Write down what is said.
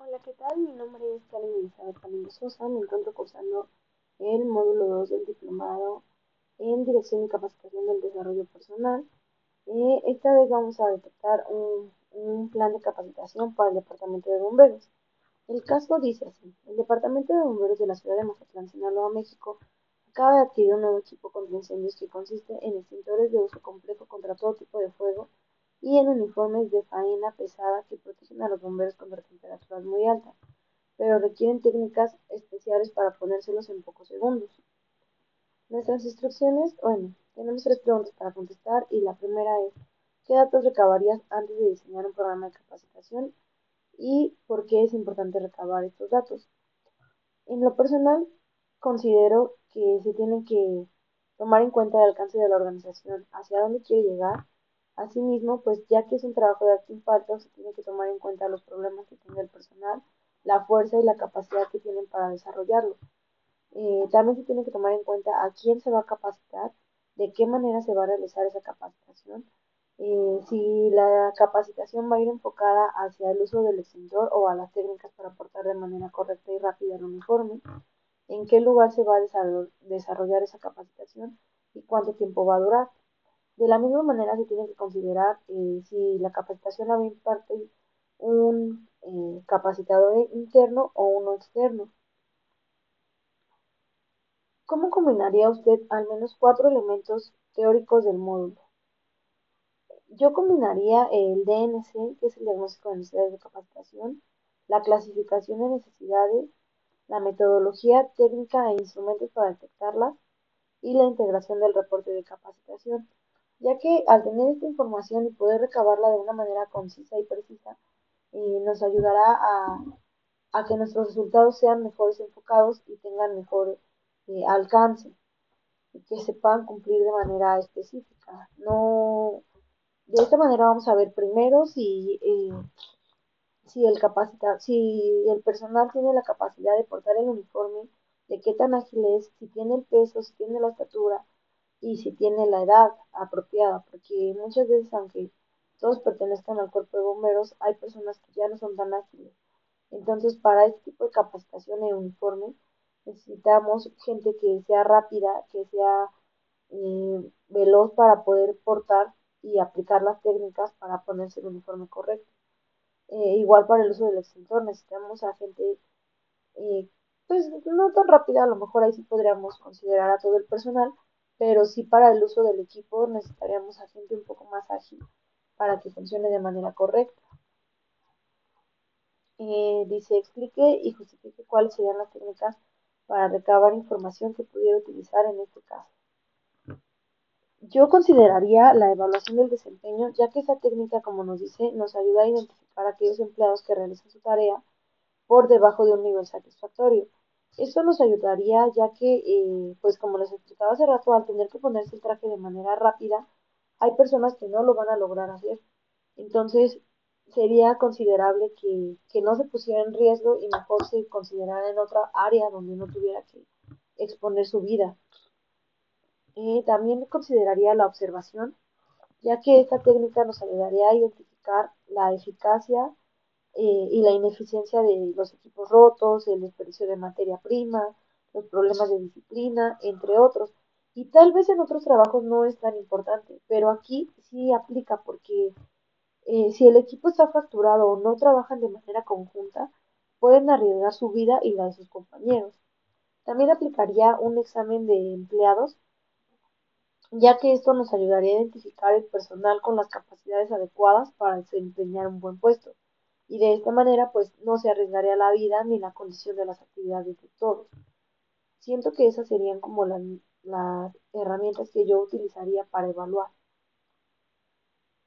Hola, ¿qué tal? Mi nombre es Karen Elizabeth Sosa. Me encuentro cursando el módulo 2 del diplomado en Dirección y Capacitación del Desarrollo Personal. Eh, esta vez vamos a detectar un, un plan de capacitación para el Departamento de Bomberos. El caso dice así, el Departamento de Bomberos de la Ciudad de Mazatlán, Sinaloa, México, acaba de adquirir un nuevo equipo contra incendios que consiste en extintores de uso complejo contra todo tipo de fuego y en uniformes de faena pesada que protegen a los bomberos contra temperaturas muy altas, pero requieren técnicas especiales para ponérselos en pocos segundos. Nuestras instrucciones, bueno, tenemos tres preguntas para contestar y la primera es, ¿qué datos recabarías antes de diseñar un programa de capacitación y por qué es importante recabar estos datos? En lo personal, considero que se tiene que tomar en cuenta el alcance de la organización, hacia dónde quiere llegar Asimismo, pues ya que es un trabajo de alto impacto, se tiene que tomar en cuenta los problemas que tiene el personal, la fuerza y la capacidad que tienen para desarrollarlo. Eh, también se tiene que tomar en cuenta a quién se va a capacitar, de qué manera se va a realizar esa capacitación, eh, si la capacitación va a ir enfocada hacia el uso del extintor o a las técnicas para aportar de manera correcta y rápida el uniforme, en qué lugar se va a desarrollar esa capacitación y cuánto tiempo va a durar. De la misma manera se tiene que considerar eh, si la capacitación la va a impartir un eh, capacitador interno o uno externo. ¿Cómo combinaría usted al menos cuatro elementos teóricos del módulo? Yo combinaría el DNC, que es el diagnóstico de necesidades de capacitación, la clasificación de necesidades, la metodología técnica e instrumentos para detectarlas y la integración del reporte de capacitación ya que al tener esta información y poder recabarla de una manera concisa y precisa, eh, nos ayudará a, que nuestros resultados sean mejores enfocados y tengan mejor eh, alcance y que se puedan cumplir de manera específica. No, de esta manera vamos a ver primero si, eh, si, el capacita, si el personal tiene la capacidad de portar el uniforme, de qué tan ágil es, si tiene el peso, si tiene la estatura, y si tiene la edad apropiada, porque muchas veces, aunque todos pertenezcan al cuerpo de bomberos, hay personas que ya no son tan ágiles. Entonces, para este tipo de capacitación e uniforme, necesitamos gente que sea rápida, que sea eh, veloz para poder portar y aplicar las técnicas para ponerse el uniforme correcto. Eh, igual para el uso del extintor, necesitamos a gente, eh, pues no tan rápida, a lo mejor ahí sí podríamos considerar a todo el personal, pero sí para el uso del equipo necesitaríamos a gente un poco más ágil para que funcione de manera correcta. Eh, dice, explique y justifique cuáles serían las técnicas para recabar información que pudiera utilizar en este caso. Yo consideraría la evaluación del desempeño, ya que esa técnica, como nos dice, nos ayuda a identificar a aquellos empleados que realizan su tarea por debajo de un nivel satisfactorio. Esto nos ayudaría ya que, eh, pues como les explicaba hace rato, al tener que ponerse el traje de manera rápida, hay personas que no lo van a lograr hacer. Entonces, sería considerable que, que no se pusiera en riesgo y mejor se considerara en otra área donde no tuviera que exponer su vida. Eh, también consideraría la observación, ya que esta técnica nos ayudaría a identificar la eficacia eh, y la ineficiencia de los equipos rotos, el desperdicio de materia prima, los problemas de disciplina, entre otros. Y tal vez en otros trabajos no es tan importante, pero aquí sí aplica porque eh, si el equipo está fracturado o no trabajan de manera conjunta, pueden arriesgar su vida y la de sus compañeros. También aplicaría un examen de empleados, ya que esto nos ayudaría a identificar el personal con las capacidades adecuadas para desempeñar un buen puesto y de esta manera pues no se arriesgaría la vida ni la condición de las actividades de todos. Siento que esas serían como las, las herramientas que yo utilizaría para evaluar.